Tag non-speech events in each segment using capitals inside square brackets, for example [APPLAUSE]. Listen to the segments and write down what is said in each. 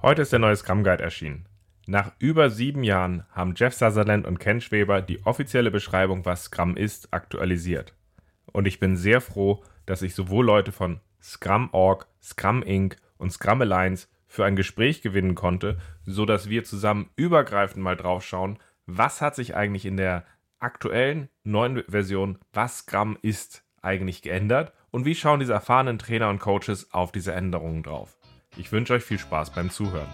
Heute ist der neue Scrum Guide erschienen. Nach über sieben Jahren haben Jeff Sutherland und Ken Schweber die offizielle Beschreibung, was Scrum ist, aktualisiert. Und ich bin sehr froh, dass ich sowohl Leute von Scrum.org, Scrum Inc. und Scrum Alliance für ein Gespräch gewinnen konnte, so dass wir zusammen übergreifend mal drauf schauen, was hat sich eigentlich in der aktuellen neuen Version, was Scrum ist, eigentlich geändert und wie schauen diese erfahrenen Trainer und Coaches auf diese Änderungen drauf. Ich wünsche euch viel Spaß beim Zuhören.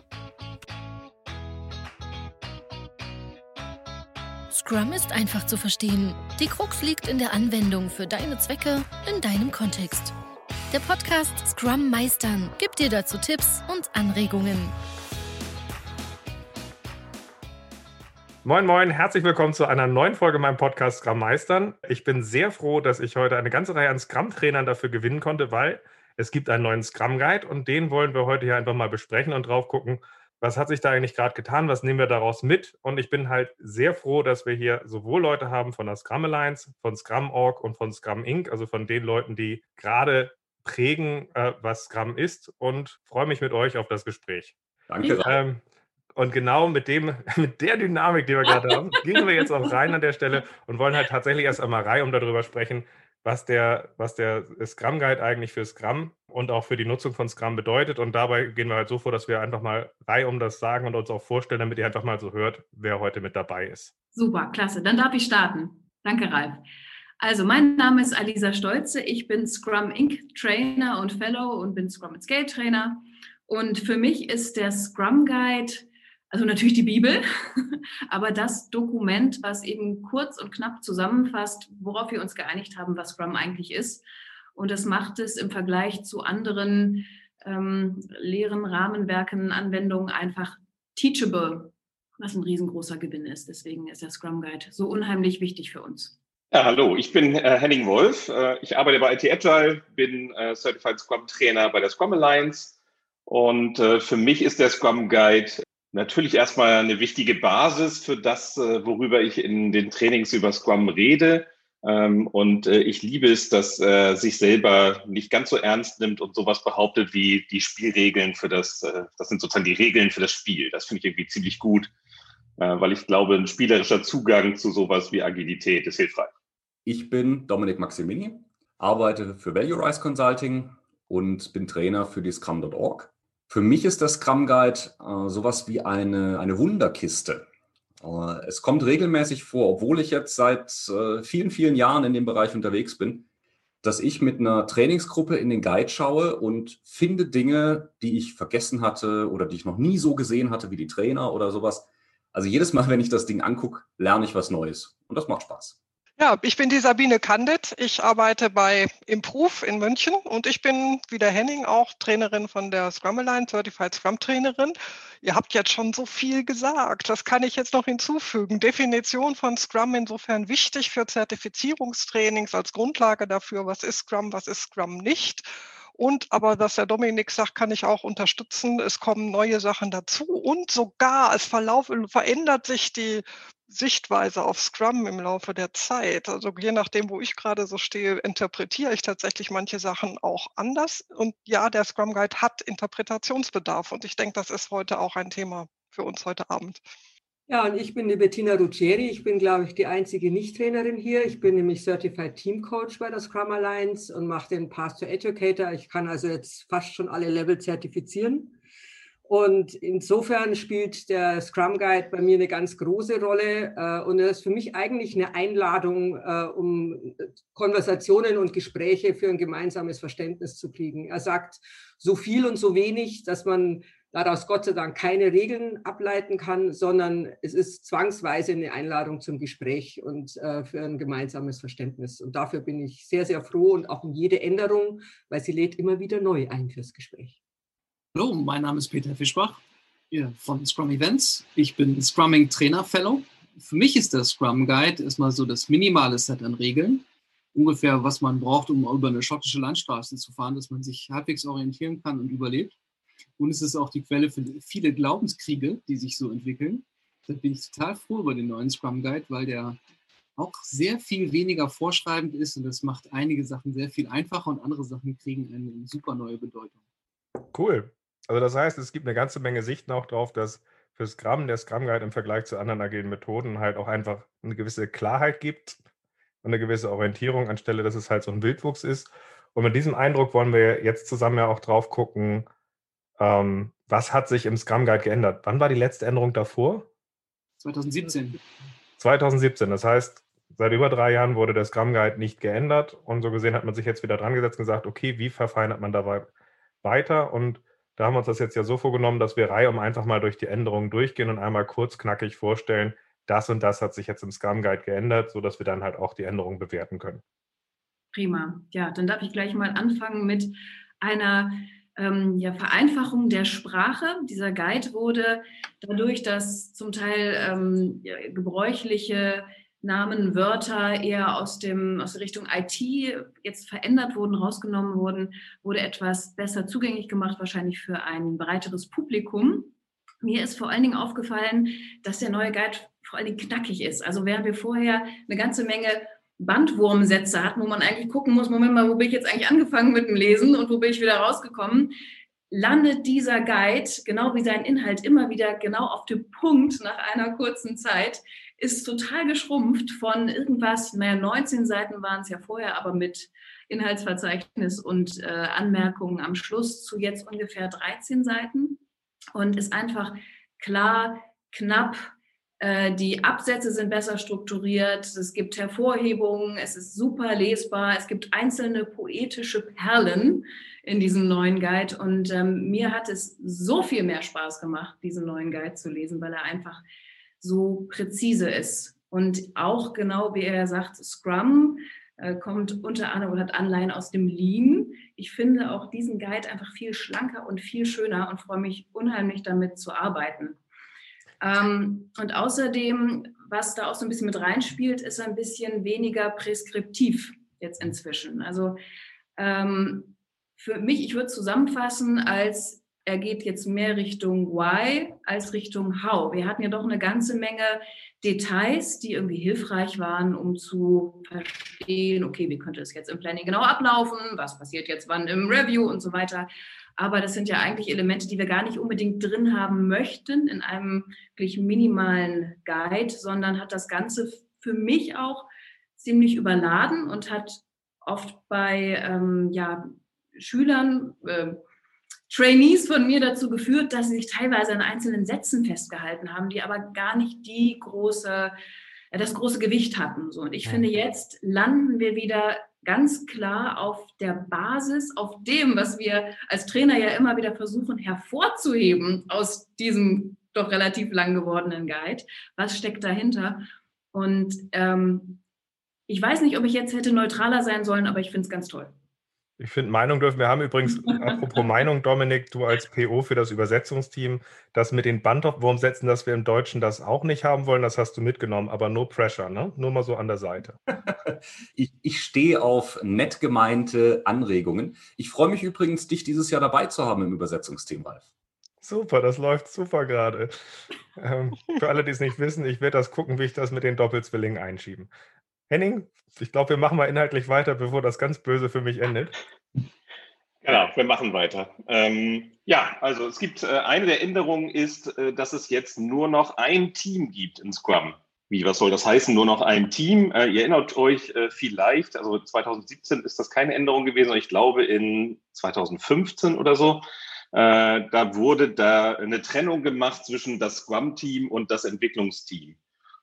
Scrum ist einfach zu verstehen. Die Krux liegt in der Anwendung für deine Zwecke in deinem Kontext. Der Podcast Scrum Meistern gibt dir dazu Tipps und Anregungen. Moin, moin, herzlich willkommen zu einer neuen Folge meinem Podcast Scrum Meistern. Ich bin sehr froh, dass ich heute eine ganze Reihe an Scrum-Trainern dafür gewinnen konnte, weil es gibt einen neuen Scrum Guide und den wollen wir heute hier einfach mal besprechen und drauf gucken, was hat sich da eigentlich gerade getan, was nehmen wir daraus mit. Und ich bin halt sehr froh, dass wir hier sowohl Leute haben von der Scrum Alliance, von Scrum.org und von Scrum Inc., also von den Leuten, die gerade prägen, äh, was Scrum ist und freue mich mit euch auf das Gespräch. Danke. Ähm, und genau mit dem, [LAUGHS] mit der Dynamik, die wir gerade haben, gehen wir jetzt auch rein an der Stelle und wollen halt tatsächlich erst einmal rein, um darüber sprechen, was der, was der Scrum Guide eigentlich für Scrum und auch für die Nutzung von Scrum bedeutet. Und dabei gehen wir halt so vor, dass wir einfach mal Reihe um das sagen und uns auch vorstellen, damit ihr einfach mal so hört, wer heute mit dabei ist. Super, klasse. Dann darf ich starten. Danke, Ralf. Also, mein Name ist Alisa Stolze. Ich bin Scrum Inc. Trainer und Fellow und bin Scrum Scale Trainer. Und für mich ist der Scrum Guide also natürlich die Bibel, [LAUGHS] aber das Dokument, was eben kurz und knapp zusammenfasst, worauf wir uns geeinigt haben, was Scrum eigentlich ist. Und das macht es im Vergleich zu anderen ähm, leeren Rahmenwerken, Anwendungen einfach teachable, was ein riesengroßer Gewinn ist. Deswegen ist der Scrum Guide so unheimlich wichtig für uns. Ja, hallo, ich bin äh, Henning Wolf. Äh, ich arbeite bei IT Agile, bin äh, Certified Scrum Trainer bei der Scrum Alliance. Und äh, für mich ist der Scrum Guide natürlich erstmal eine wichtige Basis für das, äh, worüber ich in den Trainings über Scrum rede. Ähm, und äh, ich liebe es, dass er sich selber nicht ganz so ernst nimmt und sowas behauptet wie die Spielregeln für das, äh, das sind sozusagen die Regeln für das Spiel. Das finde ich irgendwie ziemlich gut, weil ich glaube, ein spielerischer Zugang zu sowas wie Agilität ist hilfreich. Ich bin Dominik Maximini, arbeite für Value Rise Consulting und bin Trainer für die Scrum.org. Für mich ist der Scrum Guide äh, sowas wie eine, eine Wunderkiste. Äh, es kommt regelmäßig vor, obwohl ich jetzt seit äh, vielen, vielen Jahren in dem Bereich unterwegs bin, dass ich mit einer Trainingsgruppe in den Guide schaue und finde Dinge, die ich vergessen hatte oder die ich noch nie so gesehen hatte wie die Trainer oder sowas. Also jedes Mal, [LAUGHS] wenn ich das Ding angucke, lerne ich was Neues und das macht Spaß. Ja, ich bin die Sabine Kandit. Ich arbeite bei Improve in München und ich bin wie der Henning auch Trainerin von der Scrum Alliance, Certified Scrum Trainerin. Ihr habt jetzt schon so viel gesagt. Das kann ich jetzt noch hinzufügen. Definition von Scrum insofern wichtig für Zertifizierungstrainings als Grundlage dafür, was ist Scrum, was ist Scrum nicht. Und aber, was der Dominik sagt, kann ich auch unterstützen. Es kommen neue Sachen dazu und sogar als Verlauf verändert sich die Sichtweise auf Scrum im Laufe der Zeit. Also je nachdem, wo ich gerade so stehe, interpretiere ich tatsächlich manche Sachen auch anders. Und ja, der Scrum Guide hat Interpretationsbedarf. Und ich denke, das ist heute auch ein Thema für uns heute Abend. Ja, und ich bin die Bettina Ruggeri. Ich bin, glaube ich, die einzige Nicht-Trainerin hier. Ich bin nämlich Certified Team Coach bei der Scrum Alliance und mache den Path to Educator. Ich kann also jetzt fast schon alle Level zertifizieren. Und insofern spielt der Scrum Guide bei mir eine ganz große Rolle. Äh, und er ist für mich eigentlich eine Einladung, äh, um Konversationen und Gespräche für ein gemeinsames Verständnis zu kriegen. Er sagt so viel und so wenig, dass man daraus Gott sei Dank keine Regeln ableiten kann, sondern es ist zwangsweise eine Einladung zum Gespräch und äh, für ein gemeinsames Verständnis. Und dafür bin ich sehr, sehr froh und auch um jede Änderung, weil sie lädt immer wieder neu ein fürs Gespräch. Hallo, mein Name ist Peter Fischbach von Scrum Events. Ich bin Scrumming Trainer Fellow. Für mich ist der Scrum Guide erstmal so das minimale Set an Regeln. Ungefähr, was man braucht, um über eine schottische Landstraße zu fahren, dass man sich halbwegs orientieren kann und überlebt. Und es ist auch die Quelle für viele Glaubenskriege, die sich so entwickeln. Da bin ich total froh über den neuen Scrum Guide, weil der auch sehr viel weniger vorschreibend ist und das macht einige Sachen sehr viel einfacher und andere Sachen kriegen eine super neue Bedeutung. Cool. Also das heißt, es gibt eine ganze Menge Sichten auch darauf, dass für Scrum der Scrum Guide im Vergleich zu anderen agilen Methoden halt auch einfach eine gewisse Klarheit gibt und eine gewisse Orientierung, anstelle dass es halt so ein Wildwuchs ist. Und mit diesem Eindruck wollen wir jetzt zusammen ja auch drauf gucken, ähm, was hat sich im Scrum Guide geändert. Wann war die letzte Änderung davor? 2017. 2017, das heißt, seit über drei Jahren wurde der Scrum Guide nicht geändert und so gesehen hat man sich jetzt wieder dran gesetzt und gesagt, okay, wie verfeinert man dabei weiter? Und da haben wir uns das jetzt ja so vorgenommen, dass wir Reihe um einfach mal durch die Änderungen durchgehen und einmal kurz knackig vorstellen, das und das hat sich jetzt im Scrum Guide geändert, sodass wir dann halt auch die Änderungen bewerten können. Prima. Ja, dann darf ich gleich mal anfangen mit einer ähm, ja, Vereinfachung der Sprache. Dieser Guide wurde dadurch, dass zum Teil ähm, gebräuchliche Namen, Wörter eher aus, dem, aus der Richtung IT jetzt verändert wurden, rausgenommen wurden, wurde etwas besser zugänglich gemacht, wahrscheinlich für ein breiteres Publikum. Mir ist vor allen Dingen aufgefallen, dass der neue Guide vor allen Dingen knackig ist. Also während wir vorher eine ganze Menge Bandwurmsätze hatten, wo man eigentlich gucken muss, Moment mal, wo bin ich jetzt eigentlich angefangen mit dem Lesen und wo bin ich wieder rausgekommen, landet dieser Guide, genau wie sein Inhalt, immer wieder genau auf dem Punkt nach einer kurzen Zeit ist total geschrumpft von irgendwas, naja, 19 Seiten waren es ja vorher, aber mit Inhaltsverzeichnis und äh, Anmerkungen am Schluss zu jetzt ungefähr 13 Seiten. Und ist einfach klar, knapp. Äh, die Absätze sind besser strukturiert, es gibt Hervorhebungen, es ist super lesbar, es gibt einzelne poetische Perlen in diesem neuen Guide. Und ähm, mir hat es so viel mehr Spaß gemacht, diesen neuen Guide zu lesen, weil er einfach so präzise ist. Und auch genau, wie er sagt, Scrum äh, kommt unter anderem oder hat Anleihen aus dem Lean. Ich finde auch diesen Guide einfach viel schlanker und viel schöner und freue mich unheimlich damit zu arbeiten. Ähm, und außerdem, was da auch so ein bisschen mit reinspielt, ist ein bisschen weniger preskriptiv jetzt inzwischen. Also ähm, für mich, ich würde zusammenfassen als er geht jetzt mehr Richtung Why als Richtung How. Wir hatten ja doch eine ganze Menge Details, die irgendwie hilfreich waren, um zu verstehen, okay, wie könnte es jetzt im Planning genau ablaufen, was passiert jetzt wann im Review und so weiter. Aber das sind ja eigentlich Elemente, die wir gar nicht unbedingt drin haben möchten in einem wirklich minimalen Guide, sondern hat das Ganze für mich auch ziemlich überladen und hat oft bei ähm, ja, Schülern, äh, Trainees von mir dazu geführt, dass sie sich teilweise an einzelnen Sätzen festgehalten haben, die aber gar nicht die große, äh, das große Gewicht hatten. So. Und ich finde, jetzt landen wir wieder ganz klar auf der Basis, auf dem, was wir als Trainer ja immer wieder versuchen hervorzuheben aus diesem doch relativ lang gewordenen Guide. Was steckt dahinter? Und ähm, ich weiß nicht, ob ich jetzt hätte neutraler sein sollen, aber ich finde es ganz toll. Ich finde, Meinung dürfen wir haben. Übrigens, apropos [LAUGHS] Meinung, Dominik, du als PO für das Übersetzungsteam, das mit den Bandwurmsätzen, dass wir im Deutschen das auch nicht haben wollen, das hast du mitgenommen, aber no pressure, ne? Nur mal so an der Seite. [LAUGHS] ich, ich stehe auf nett gemeinte Anregungen. Ich freue mich übrigens, dich dieses Jahr dabei zu haben im Übersetzungsteam, Ralf. Super, das läuft super gerade. Ähm, für alle, die es nicht wissen, ich werde das gucken, wie ich das mit den Doppelzwillingen einschieben. Henning, ich glaube, wir machen mal inhaltlich weiter, bevor das ganz böse für mich endet. Genau, wir machen weiter. Ähm, ja, also es gibt äh, eine der Änderungen ist, äh, dass es jetzt nur noch ein Team gibt in Scrum. Wie, was soll das heißen? Nur noch ein Team? Äh, ihr erinnert euch äh, vielleicht, also 2017 ist das keine Änderung gewesen, ich glaube in 2015 oder so, äh, da wurde da eine Trennung gemacht zwischen das Scrum-Team und das Entwicklungsteam.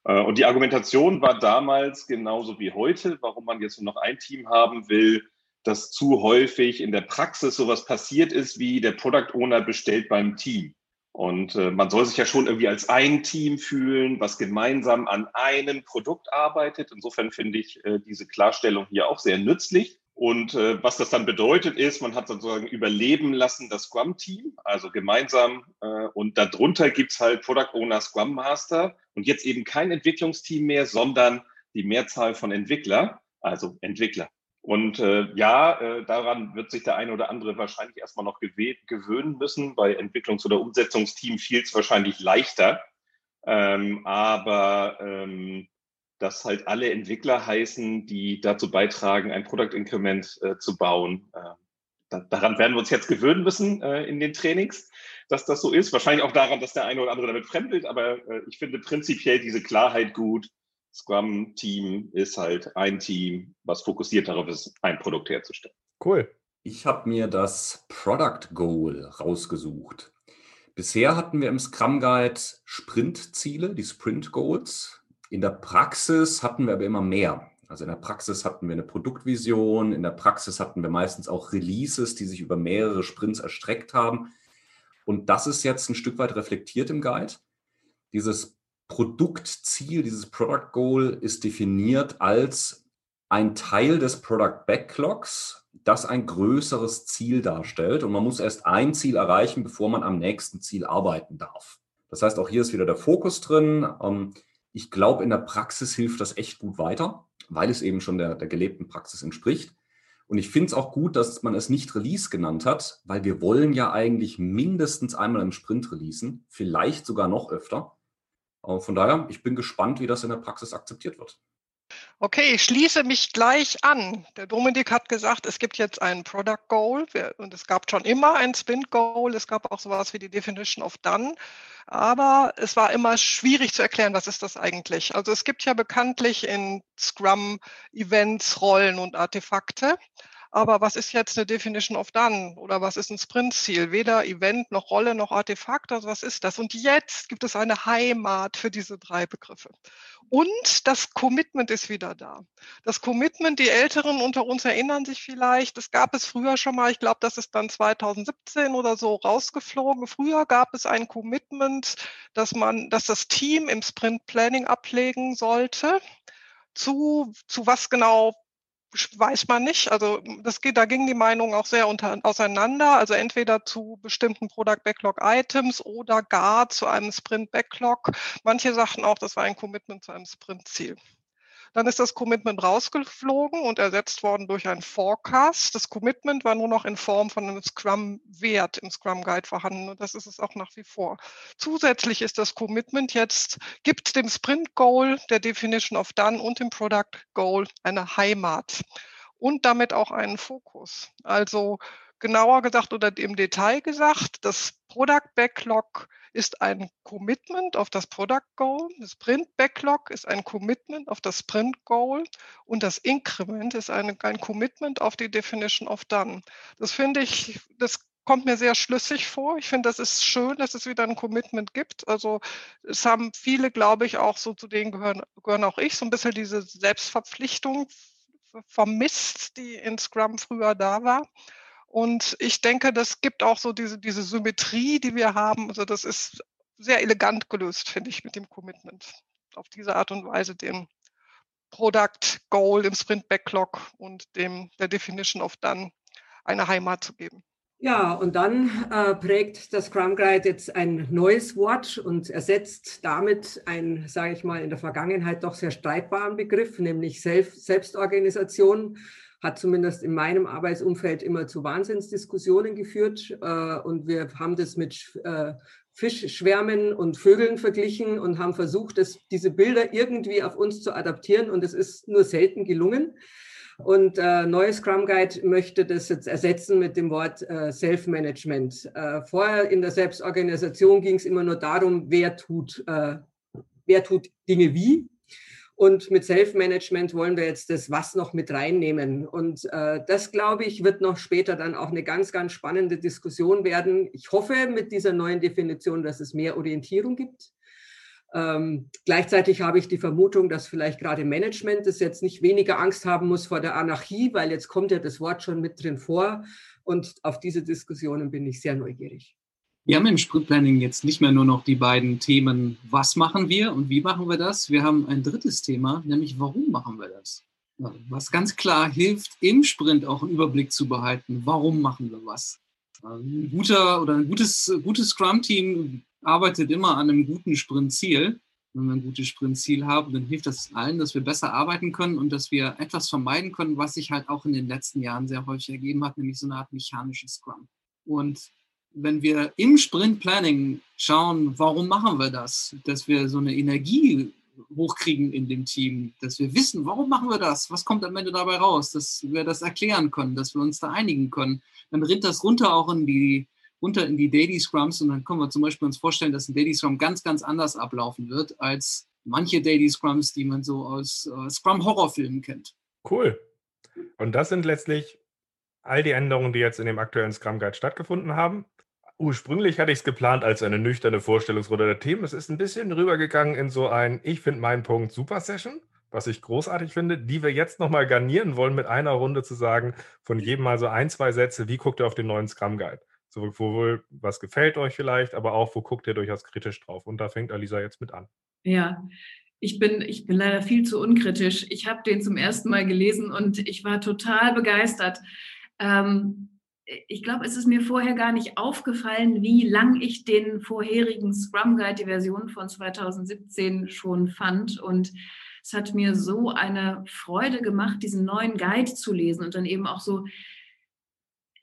Äh, und die Argumentation war damals genauso wie heute, warum man jetzt nur noch ein Team haben will, dass zu häufig in der Praxis sowas passiert ist, wie der Product Owner bestellt beim Team. Und äh, man soll sich ja schon irgendwie als ein Team fühlen, was gemeinsam an einem Produkt arbeitet. Insofern finde ich äh, diese Klarstellung hier auch sehr nützlich. Und äh, was das dann bedeutet ist, man hat sozusagen überleben lassen das Scrum-Team, also gemeinsam. Äh, und darunter gibt's halt Product Owner, Scrum Master und jetzt eben kein Entwicklungsteam mehr, sondern die Mehrzahl von Entwickler, also Entwickler. Und äh, ja, äh, daran wird sich der eine oder andere wahrscheinlich erstmal noch gewöhnen müssen. Bei Entwicklungs- oder Umsetzungsteam fiel es wahrscheinlich leichter. Ähm, aber ähm, dass halt alle Entwickler heißen, die dazu beitragen, ein Product Increment äh, zu bauen. Äh, daran werden wir uns jetzt gewöhnen müssen äh, in den Trainings, dass das so ist. Wahrscheinlich auch daran, dass der eine oder andere damit fremdelt, aber äh, ich finde prinzipiell diese Klarheit gut. Scrum-Team ist halt ein Team, was fokussiert darauf ist, ein Produkt herzustellen. Cool. Ich habe mir das Product Goal rausgesucht. Bisher hatten wir im Scrum Guide Sprintziele, die Sprint Goals. In der Praxis hatten wir aber immer mehr. Also in der Praxis hatten wir eine Produktvision, in der Praxis hatten wir meistens auch Releases, die sich über mehrere Sprints erstreckt haben. Und das ist jetzt ein Stück weit reflektiert im Guide. Dieses Produktziel, dieses Product Goal ist definiert als ein Teil des Product Backlogs, das ein größeres Ziel darstellt. Und man muss erst ein Ziel erreichen, bevor man am nächsten Ziel arbeiten darf. Das heißt, auch hier ist wieder der Fokus drin. Ich glaube, in der Praxis hilft das echt gut weiter weil es eben schon der, der gelebten Praxis entspricht. Und ich finde es auch gut, dass man es nicht Release genannt hat, weil wir wollen ja eigentlich mindestens einmal im Sprint releasen, vielleicht sogar noch öfter. Von daher, ich bin gespannt, wie das in der Praxis akzeptiert wird. Okay, ich schließe mich gleich an. Der Dominik hat gesagt, es gibt jetzt ein Product Goal und es gab schon immer ein Sprint Goal. Es gab auch sowas wie die Definition of Done. Aber es war immer schwierig zu erklären, was ist das eigentlich. Also es gibt ja bekanntlich in Scrum Events, Rollen und Artefakte. Aber was ist jetzt eine Definition of Done oder was ist ein Sprintziel? Weder Event noch Rolle noch Artefakt, also was ist das? Und jetzt gibt es eine Heimat für diese drei Begriffe. Und das Commitment ist wieder da. Das Commitment, die Älteren unter uns erinnern sich vielleicht, das gab es früher schon mal, ich glaube, das ist dann 2017 oder so rausgeflogen. Früher gab es ein Commitment, dass man, dass das Team im Sprint Planning ablegen sollte. Zu, zu was genau weiß man nicht. Also das geht, da gingen die Meinungen auch sehr unter, auseinander. Also entweder zu bestimmten Product Backlog Items oder gar zu einem Sprint Backlog. Manche sagten auch, das war ein Commitment zu einem Sprint Ziel. Dann ist das Commitment rausgeflogen und ersetzt worden durch ein Forecast. Das Commitment war nur noch in Form von einem Scrum-Wert im Scrum Guide vorhanden und das ist es auch nach wie vor. Zusätzlich ist das Commitment jetzt, gibt dem Sprint Goal, der Definition of Done und dem Product Goal eine Heimat und damit auch einen Fokus. Also genauer gesagt oder im Detail gesagt, das Product Backlog ist ein Commitment auf das Product Goal. Das Sprint Backlog ist ein Commitment auf das Sprint Goal und das Increment ist eine, ein Commitment auf die Definition of Done. Das finde ich, das kommt mir sehr schlüssig vor. Ich finde, das ist schön, dass es wieder ein Commitment gibt. Also es haben viele, glaube ich, auch so zu denen gehören, gehören auch ich, so ein bisschen diese Selbstverpflichtung vermisst, die in Scrum früher da war. Und ich denke, das gibt auch so diese, diese Symmetrie, die wir haben. Also das ist sehr elegant gelöst, finde ich, mit dem Commitment. Auf diese Art und Weise dem Product Goal im Sprint Backlog und dem der Definition of Done eine Heimat zu geben. Ja, und dann äh, prägt das Scrum Guide jetzt ein neues Wort und ersetzt damit einen, sage ich mal, in der Vergangenheit doch sehr streitbaren Begriff, nämlich Self Selbstorganisation hat zumindest in meinem Arbeitsumfeld immer zu Wahnsinnsdiskussionen geführt. Äh, und wir haben das mit äh, Fischschwärmen und Vögeln verglichen und haben versucht, das, diese Bilder irgendwie auf uns zu adaptieren. Und es ist nur selten gelungen. Und äh, neues Scrum Guide möchte das jetzt ersetzen mit dem Wort äh, Self-Management. Äh, vorher in der Selbstorganisation ging es immer nur darum, wer tut, äh, wer tut Dinge wie. Und mit Self-Management wollen wir jetzt das Was noch mit reinnehmen. Und äh, das, glaube ich, wird noch später dann auch eine ganz, ganz spannende Diskussion werden. Ich hoffe mit dieser neuen Definition, dass es mehr Orientierung gibt. Ähm, gleichzeitig habe ich die Vermutung, dass vielleicht gerade Management das jetzt nicht weniger Angst haben muss vor der Anarchie, weil jetzt kommt ja das Wort schon mit drin vor. Und auf diese Diskussionen bin ich sehr neugierig. Wir haben im Sprintplanning jetzt nicht mehr nur noch die beiden Themen, was machen wir und wie machen wir das. Wir haben ein drittes Thema, nämlich warum machen wir das. Was ganz klar hilft, im Sprint auch einen Überblick zu behalten, warum machen wir was. Ein guter oder ein gutes, gutes Scrum-Team arbeitet immer an einem guten Sprintziel. Wenn wir ein gutes Sprintziel haben, dann hilft das allen, dass wir besser arbeiten können und dass wir etwas vermeiden können, was sich halt auch in den letzten Jahren sehr häufig ergeben hat, nämlich so eine Art mechanisches Scrum. Und wenn wir im Sprint Planning schauen, warum machen wir das, dass wir so eine Energie hochkriegen in dem Team, dass wir wissen, warum machen wir das, was kommt am Ende dabei raus, dass wir das erklären können, dass wir uns da einigen können. Dann rinnt das runter auch in die, runter in die Daily Scrums und dann können wir zum Beispiel uns vorstellen, dass ein Daily Scrum ganz, ganz anders ablaufen wird als manche Daily Scrums, die man so aus äh, Scrum-Horrorfilmen kennt. Cool. Und das sind letztlich all die Änderungen, die jetzt in dem aktuellen Scrum Guide stattgefunden haben. Ursprünglich hatte ich es geplant als eine nüchterne Vorstellungsrunde der Themen. Es ist ein bisschen rübergegangen in so ein Ich finde meinen Punkt Super Session, was ich großartig finde, die wir jetzt nochmal garnieren wollen mit einer Runde zu sagen, von jedem mal so ein, zwei Sätze, wie guckt ihr auf den neuen Scrum Guide? Sowohl, was gefällt euch vielleicht, aber auch, wo guckt ihr durchaus kritisch drauf? Und da fängt Alisa jetzt mit an. Ja, ich bin, ich bin leider viel zu unkritisch. Ich habe den zum ersten Mal gelesen und ich war total begeistert. Ähm, ich glaube, es ist mir vorher gar nicht aufgefallen, wie lang ich den vorherigen Scrum Guide, die Version von 2017 schon fand. Und es hat mir so eine Freude gemacht, diesen neuen Guide zu lesen und dann eben auch so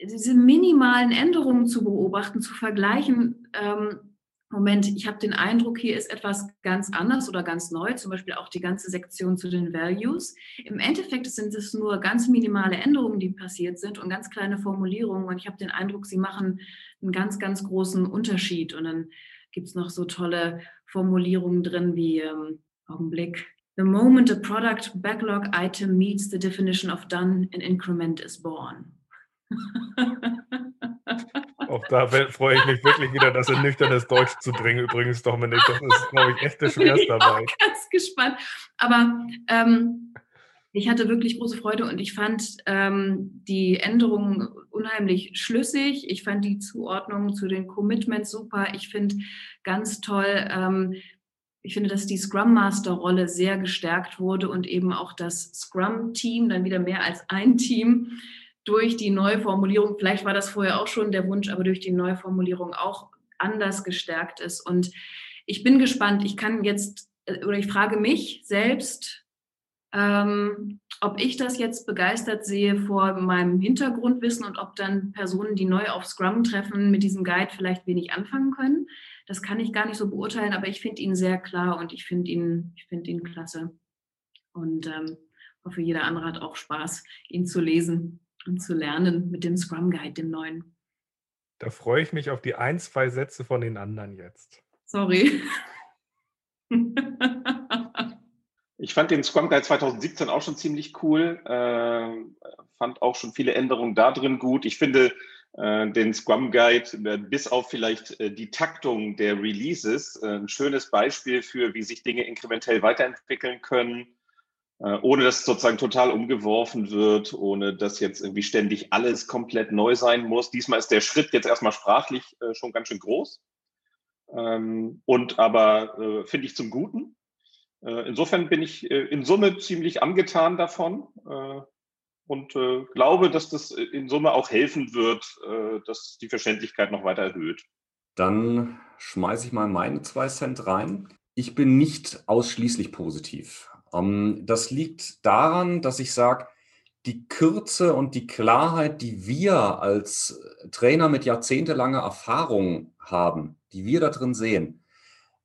diese minimalen Änderungen zu beobachten, zu vergleichen. Ähm, Moment, ich habe den Eindruck, hier ist etwas ganz anders oder ganz neu, zum Beispiel auch die ganze Sektion zu den Values. Im Endeffekt sind es nur ganz minimale Änderungen, die passiert sind und ganz kleine Formulierungen. Und ich habe den Eindruck, sie machen einen ganz, ganz großen Unterschied. Und dann gibt es noch so tolle Formulierungen drin wie ähm, Augenblick. The moment a product backlog item meets the definition of done, an increment is born. [LAUGHS] Auch da freue ich mich wirklich wieder, das in nüchternes Deutsch zu bringen. Übrigens, Dominik, das ist, glaube ich, echt das Schwerste dabei. Ich bin ganz gespannt. Aber ähm, ich hatte wirklich große Freude und ich fand ähm, die Änderungen unheimlich schlüssig. Ich fand die Zuordnung zu den Commitments super. Ich finde ganz toll, ähm, ich finde, dass die Scrum Master Rolle sehr gestärkt wurde und eben auch das Scrum Team, dann wieder mehr als ein Team, durch die Neuformulierung, vielleicht war das vorher auch schon der Wunsch, aber durch die Neuformulierung auch anders gestärkt ist. Und ich bin gespannt. Ich kann jetzt, äh, oder ich frage mich selbst, ähm, ob ich das jetzt begeistert sehe vor meinem Hintergrundwissen und ob dann Personen, die neu auf Scrum treffen, mit diesem Guide vielleicht wenig anfangen können. Das kann ich gar nicht so beurteilen, aber ich finde ihn sehr klar und ich finde ihn, ich ihn klasse. Und ähm, hoffe, jeder andere hat auch Spaß, ihn zu lesen und zu lernen mit dem Scrum Guide, dem neuen. Da freue ich mich auf die ein, zwei Sätze von den anderen jetzt. Sorry. [LAUGHS] ich fand den Scrum Guide 2017 auch schon ziemlich cool. Äh, fand auch schon viele Änderungen da drin gut. Ich finde äh, den Scrum Guide äh, bis auf vielleicht äh, die Taktung der Releases äh, ein schönes Beispiel für, wie sich Dinge inkrementell weiterentwickeln können äh, ohne dass sozusagen total umgeworfen wird, ohne dass jetzt irgendwie ständig alles komplett neu sein muss. Diesmal ist der Schritt jetzt erstmal sprachlich äh, schon ganz schön groß. Ähm, und aber äh, finde ich zum Guten. Äh, insofern bin ich äh, in Summe ziemlich angetan davon äh, und glaube, dass das in Summe auch helfen wird, dass die Verständlichkeit noch weiter erhöht. Dann schmeiße ich mal meine zwei Cent rein. Ich bin nicht ausschließlich positiv. Ähm, das liegt daran, dass ich sage, die Kürze und die Klarheit, die wir als Trainer mit jahrzehntelanger Erfahrung haben, die wir da drin sehen,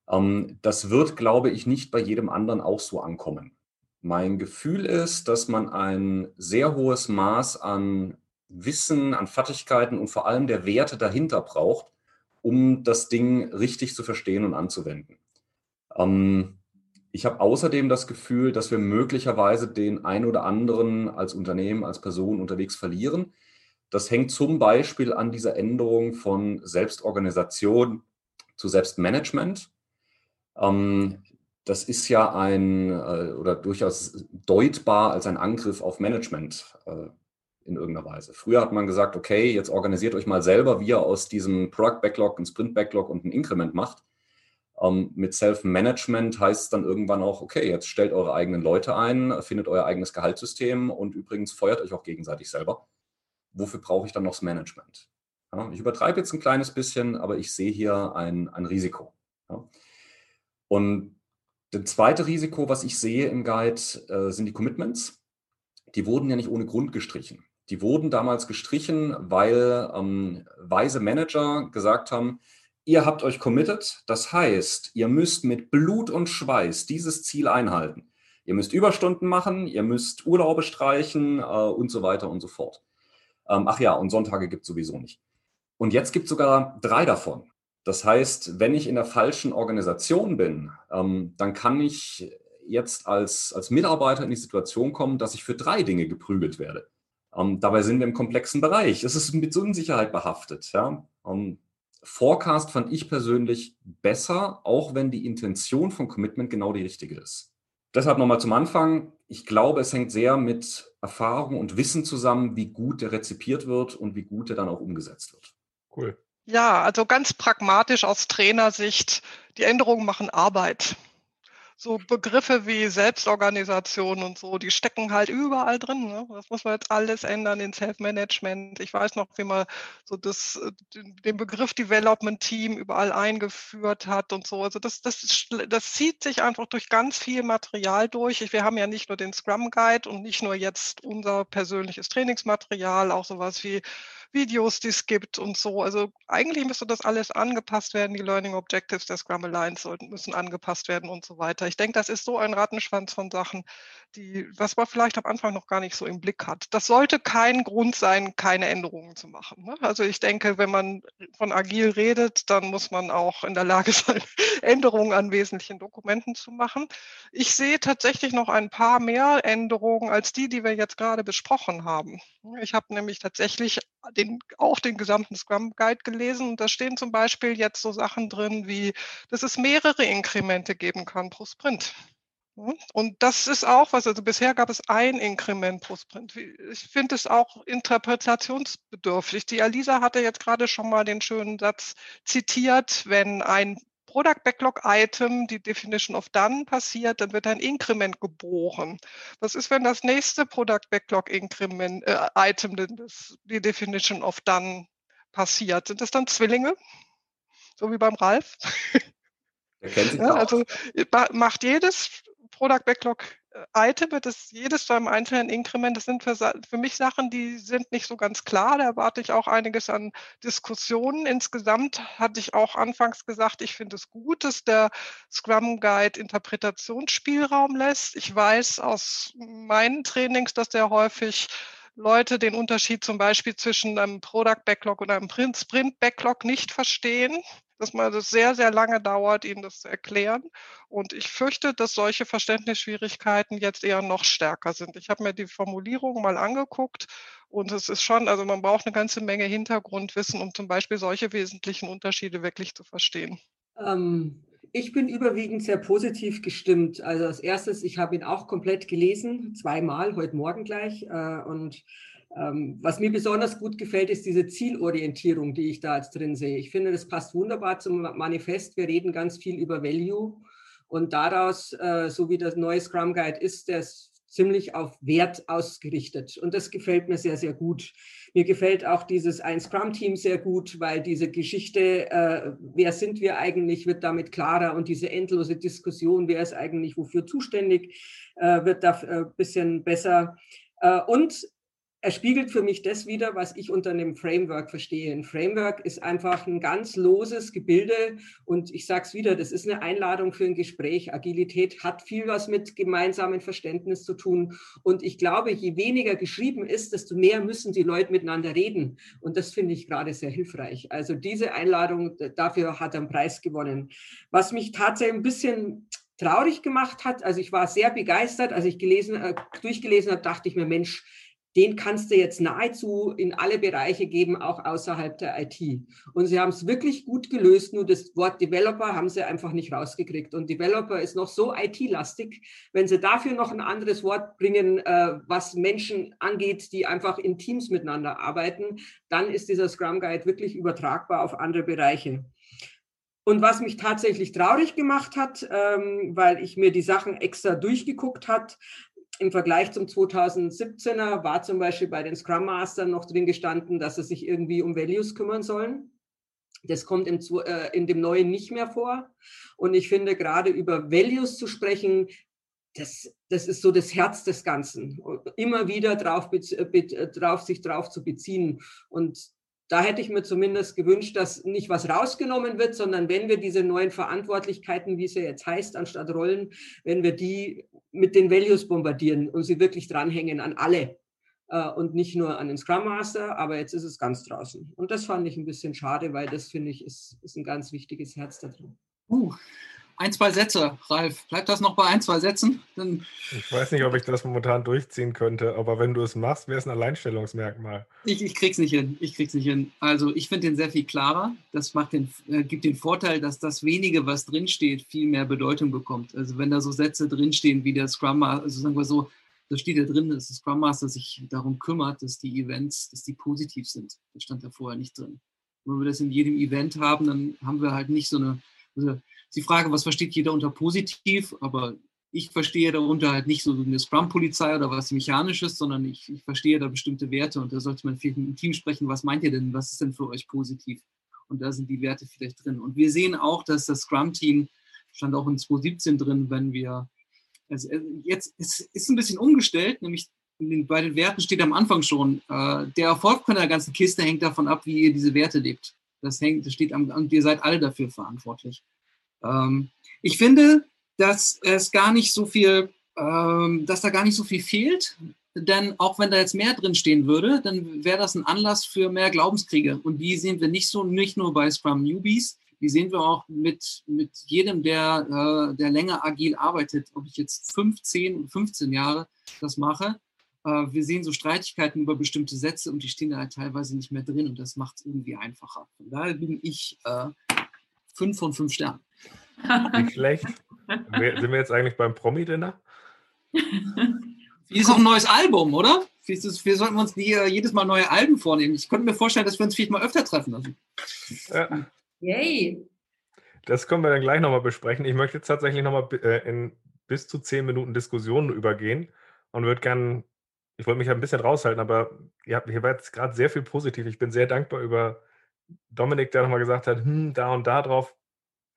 ähm, das wird, glaube ich, nicht bei jedem anderen auch so ankommen. Mein Gefühl ist, dass man ein sehr hohes Maß an Wissen, an Fertigkeiten und vor allem der Werte dahinter braucht, um das Ding richtig zu verstehen und anzuwenden. Ähm, ich habe außerdem das Gefühl, dass wir möglicherweise den ein oder anderen als Unternehmen, als Person unterwegs verlieren. Das hängt zum Beispiel an dieser Änderung von Selbstorganisation zu Selbstmanagement. Ähm, das ist ja ein äh, oder durchaus deutbar als ein Angriff auf Management äh, in irgendeiner Weise. Früher hat man gesagt, okay, jetzt organisiert euch mal selber, wie ihr aus diesem Product Backlog ein Sprint Backlog und ein Increment macht. Ähm, mit Self-Management heißt es dann irgendwann auch, okay, jetzt stellt eure eigenen Leute ein, findet euer eigenes Gehaltssystem und übrigens feuert euch auch gegenseitig selber. Wofür brauche ich dann noch das Management? Ja, ich übertreibe jetzt ein kleines bisschen, aber ich sehe hier ein, ein Risiko. Ja. Und das zweite Risiko, was ich sehe im Guide, äh, sind die Commitments. Die wurden ja nicht ohne Grund gestrichen. Die wurden damals gestrichen, weil ähm, weise Manager gesagt haben, ihr habt euch committed. Das heißt, ihr müsst mit Blut und Schweiß dieses Ziel einhalten. Ihr müsst Überstunden machen, ihr müsst Urlaube streichen äh, und so weiter und so fort. Ähm, ach ja, und Sonntage gibt es sowieso nicht. Und jetzt gibt es sogar drei davon. Das heißt, wenn ich in der falschen Organisation bin, ähm, dann kann ich jetzt als, als Mitarbeiter in die Situation kommen, dass ich für drei Dinge geprügelt werde. Ähm, dabei sind wir im komplexen Bereich. Es ist mit Unsicherheit behaftet. Ja? Forecast fand ich persönlich besser, auch wenn die Intention von Commitment genau die richtige ist. Deshalb nochmal zum Anfang. Ich glaube, es hängt sehr mit Erfahrung und Wissen zusammen, wie gut der rezipiert wird und wie gut er dann auch umgesetzt wird. Cool. Ja, also ganz pragmatisch aus Trainersicht, die Änderungen machen Arbeit so Begriffe wie Selbstorganisation und so, die stecken halt überall drin. Ne? Das muss man jetzt alles ändern in Self-Management. Ich weiß noch, wie man so das, äh, den Begriff Development Team überall eingeführt hat und so. Also das, das, das zieht sich einfach durch ganz viel Material durch. Wir haben ja nicht nur den Scrum Guide und nicht nur jetzt unser persönliches Trainingsmaterial, auch sowas wie Videos, die es gibt und so. Also eigentlich müsste das alles angepasst werden. Die Learning Objectives der Scrum Alliance sollten, müssen angepasst werden und so weiter. Ich denke, das ist so ein Rattenschwanz von Sachen, die, was man vielleicht am Anfang noch gar nicht so im Blick hat. Das sollte kein Grund sein, keine Änderungen zu machen. Ne? Also ich denke, wenn man von agil redet, dann muss man auch in der Lage [LAUGHS] sein, Änderungen an wesentlichen Dokumenten zu machen. Ich sehe tatsächlich noch ein paar mehr Änderungen als die, die wir jetzt gerade besprochen haben. Ich habe nämlich tatsächlich den, auch den gesamten Scrum Guide gelesen da stehen zum Beispiel jetzt so Sachen drin wie, dass es mehrere Inkremente geben kann pro Sprint. Und das ist auch was, also bisher gab es ein Inkrement pro Sprint. Ich finde es auch interpretationsbedürftig. Die Alisa hatte jetzt gerade schon mal den schönen Satz zitiert, wenn ein Product Backlog Item die Definition of Done passiert, dann wird ein Inkrement geboren. Was ist, wenn das nächste Product Backlog Increment, äh, Item das, die Definition of Done passiert? Sind das dann Zwillinge? So wie beim Ralf? Ja, also macht jedes Product Backlog Item, das jedes zu einem einzelnen Inkrement, das sind für, für, mich Sachen, die sind nicht so ganz klar. Da erwarte ich auch einiges an Diskussionen. Insgesamt hatte ich auch anfangs gesagt, ich finde es gut, dass der Scrum Guide Interpretationsspielraum lässt. Ich weiß aus meinen Trainings, dass der häufig Leute den Unterschied zum Beispiel zwischen einem Product Backlog und einem Sprint Backlog nicht verstehen dass man das sehr, sehr lange dauert, ihnen das zu erklären. Und ich fürchte, dass solche Verständnisschwierigkeiten jetzt eher noch stärker sind. Ich habe mir die Formulierung mal angeguckt und es ist schon, also man braucht eine ganze Menge Hintergrundwissen, um zum Beispiel solche wesentlichen Unterschiede wirklich zu verstehen. Ähm, ich bin überwiegend sehr positiv gestimmt. Also als erstes, ich habe ihn auch komplett gelesen, zweimal, heute Morgen gleich. Äh, und was mir besonders gut gefällt, ist diese Zielorientierung, die ich da jetzt drin sehe. Ich finde, das passt wunderbar zum Manifest. Wir reden ganz viel über Value und daraus, äh, so wie das neue Scrum Guide ist, der ist ziemlich auf Wert ausgerichtet. Und das gefällt mir sehr, sehr gut. Mir gefällt auch dieses ein Scrum-Team sehr gut, weil diese Geschichte, äh, wer sind wir eigentlich, wird damit klarer und diese endlose Diskussion, wer ist eigentlich wofür zuständig, äh, wird da ein bisschen besser. Und er spiegelt für mich das wieder, was ich unter einem Framework verstehe. Ein Framework ist einfach ein ganz loses Gebilde und ich sage es wieder, das ist eine Einladung für ein Gespräch. Agilität hat viel was mit gemeinsamen Verständnis zu tun und ich glaube, je weniger geschrieben ist, desto mehr müssen die Leute miteinander reden und das finde ich gerade sehr hilfreich. Also diese Einladung, dafür hat er einen Preis gewonnen. Was mich tatsächlich ein bisschen traurig gemacht hat, also ich war sehr begeistert, als ich gelesen, äh, durchgelesen habe, dachte ich mir, Mensch, den kannst du jetzt nahezu in alle Bereiche geben, auch außerhalb der IT. Und sie haben es wirklich gut gelöst, nur das Wort Developer haben sie einfach nicht rausgekriegt. Und Developer ist noch so IT-lastig, wenn sie dafür noch ein anderes Wort bringen, äh, was Menschen angeht, die einfach in Teams miteinander arbeiten, dann ist dieser Scrum Guide wirklich übertragbar auf andere Bereiche. Und was mich tatsächlich traurig gemacht hat, ähm, weil ich mir die Sachen extra durchgeguckt hat, im Vergleich zum 2017er war zum Beispiel bei den Scrum Mastern noch drin gestanden, dass sie sich irgendwie um Values kümmern sollen. Das kommt im, äh, in dem neuen nicht mehr vor. Und ich finde, gerade über Values zu sprechen, das, das ist so das Herz des Ganzen. Immer wieder drauf, drauf, sich drauf zu beziehen. Und da hätte ich mir zumindest gewünscht, dass nicht was rausgenommen wird, sondern wenn wir diese neuen Verantwortlichkeiten, wie es ja jetzt heißt, anstatt Rollen, wenn wir die mit den Values bombardieren und sie wirklich dranhängen an alle äh, und nicht nur an den Scrum Master, aber jetzt ist es ganz draußen. Und das fand ich ein bisschen schade, weil das finde ich ist, ist ein ganz wichtiges Herz da drin. Uh, ein, zwei Sätze, Ralf. Bleibt das noch bei ein, zwei Sätzen? Dann ich weiß nicht, ob ich das momentan durchziehen könnte, aber wenn du es machst, wäre es ein Alleinstellungsmerkmal. Ich, ich krieg's nicht hin. Ich krieg's nicht hin. Also ich finde den sehr viel klarer. Das macht den, äh, gibt den Vorteil, dass das wenige, was drinsteht, viel mehr Bedeutung bekommt. Also wenn da so Sätze drinstehen wie der Scrum Master, also sagen wir so, da steht ja drin, dass der Scrum Master sich darum kümmert, dass die Events, dass die positiv sind. Das stand da vorher nicht drin. Wenn wir das in jedem Event haben, dann haben wir halt nicht so eine, also die Frage, was versteht jeder unter positiv, aber ich verstehe darunter halt nicht so eine Scrum-Polizei oder was Mechanisches, sondern ich, ich, verstehe da bestimmte Werte und da sollte man vielleicht mit dem Team sprechen, was meint ihr denn, was ist denn für euch positiv? Und da sind die Werte vielleicht drin. Und wir sehen auch, dass das Scrum-Team stand auch in 2017 drin, wenn wir, also äh, jetzt ist, ist ein bisschen umgestellt, nämlich bei den Werten steht am Anfang schon, äh, der Erfolg von der ganzen Kiste hängt davon ab, wie ihr diese Werte lebt. Das hängt, das steht am, ihr seid alle dafür verantwortlich. Ähm, ich finde, dass es gar nicht so viel, ähm, dass da gar nicht so viel fehlt. Denn auch wenn da jetzt mehr drin stehen würde, dann wäre das ein Anlass für mehr Glaubenskriege. Und die sehen wir nicht so, nicht nur bei Scrum Newbies, die sehen wir auch mit, mit jedem, der, äh, der länger agil arbeitet, ob ich jetzt 15, 15 Jahre das mache. Äh, wir sehen so Streitigkeiten über bestimmte Sätze und die stehen da halt teilweise nicht mehr drin und das macht es irgendwie einfacher. Von daher bin ich äh, fünf von fünf Sternen. Nicht schlecht. Sind wir jetzt eigentlich beim Promi-Dinner? ist auch ein neues Album, oder? Wir sollten uns die, jedes Mal neue Alben vornehmen. Ich könnte mir vorstellen, dass wir uns vielleicht mal öfter treffen lassen. Ja. Yay! Das können wir dann gleich nochmal besprechen. Ich möchte jetzt tatsächlich nochmal äh, in bis zu zehn Minuten Diskussionen übergehen und würde gerne, ich wollte mich ein bisschen raushalten, aber ja, hier war jetzt gerade sehr viel positiv. Ich bin sehr dankbar über Dominik, der nochmal gesagt hat, hm, da und da drauf.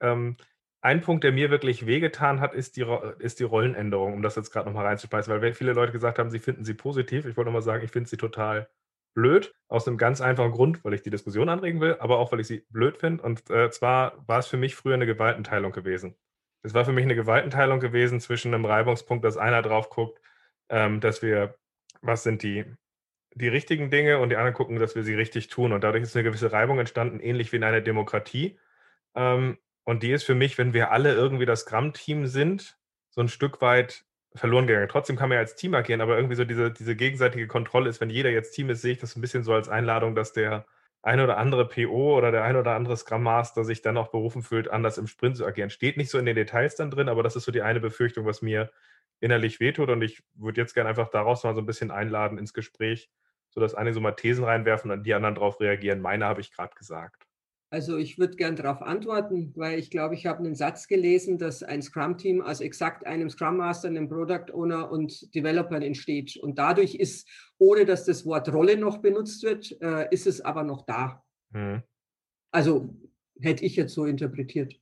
Ähm, ein Punkt, der mir wirklich wehgetan hat, ist die, ist die Rollenänderung, um das jetzt gerade nochmal reinzuspeisen, weil viele Leute gesagt haben, sie finden sie positiv. Ich wollte nochmal sagen, ich finde sie total blöd, aus einem ganz einfachen Grund, weil ich die Diskussion anregen will, aber auch, weil ich sie blöd finde. Und äh, zwar war es für mich früher eine Gewaltenteilung gewesen. Es war für mich eine Gewaltenteilung gewesen zwischen einem Reibungspunkt, dass einer drauf guckt, ähm, dass wir, was sind die, die richtigen Dinge und die anderen gucken, dass wir sie richtig tun. Und dadurch ist eine gewisse Reibung entstanden, ähnlich wie in einer Demokratie. Ähm, und die ist für mich, wenn wir alle irgendwie das Gramm-Team sind, so ein Stück weit verloren gegangen. Trotzdem kann man ja als Team agieren, aber irgendwie so diese, diese gegenseitige Kontrolle ist, wenn jeder jetzt Team ist, sehe ich das ein bisschen so als Einladung, dass der ein oder andere PO oder der ein oder andere Scrum Master sich dann auch berufen fühlt, anders im Sprint zu agieren. Steht nicht so in den Details dann drin, aber das ist so die eine Befürchtung, was mir innerlich wehtut. Und ich würde jetzt gerne einfach daraus mal so ein bisschen einladen ins Gespräch, sodass einige so mal Thesen reinwerfen und die anderen darauf reagieren. Meine habe ich gerade gesagt. Also ich würde gern darauf antworten, weil ich glaube, ich habe einen Satz gelesen, dass ein Scrum-Team aus exakt einem Scrum Master, einem Product Owner und Developern entsteht. Und dadurch ist, ohne dass das Wort Rolle noch benutzt wird, äh, ist es aber noch da. Mhm. Also hätte ich jetzt so interpretiert.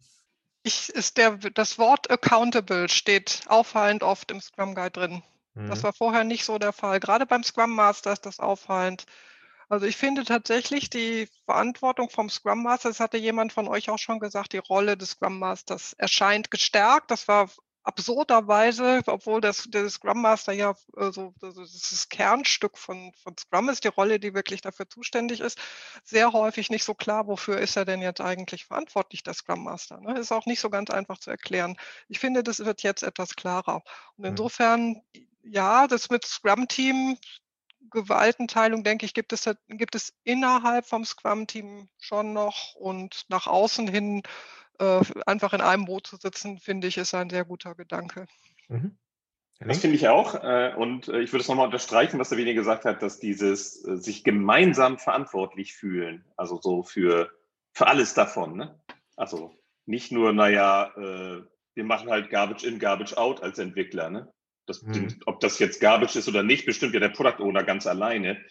Ich, ist der, das Wort accountable steht auffallend oft im Scrum Guide drin. Mhm. Das war vorher nicht so der Fall. Gerade beim Scrum Master ist das auffallend. Also ich finde tatsächlich die Verantwortung vom Scrum Master, das hatte jemand von euch auch schon gesagt, die Rolle des Scrum Masters erscheint gestärkt. Das war absurderweise, obwohl das, der Scrum Master ja so das, das Kernstück von, von Scrum ist, die Rolle, die wirklich dafür zuständig ist, sehr häufig nicht so klar, wofür ist er denn jetzt eigentlich verantwortlich, der Scrum Master. Ne? Ist auch nicht so ganz einfach zu erklären. Ich finde, das wird jetzt etwas klarer. Und mhm. insofern, ja, das mit Scrum-Team, Gewaltenteilung, denke ich, gibt es, gibt es innerhalb vom Scrum-Team schon noch und nach außen hin äh, einfach in einem Boot zu sitzen, finde ich, ist ein sehr guter Gedanke. Mhm. Das finde ich auch. Äh, und äh, ich würde es nochmal unterstreichen, was der Wiener gesagt hat, dass dieses sich gemeinsam verantwortlich fühlen, also so für, für alles davon. Ne? Also nicht nur, naja, wir machen halt Garbage in, Garbage out als Entwickler. Ne? Das, mhm. Ob das jetzt Garbage ist oder nicht, bestimmt ja der Product Owner ganz alleine,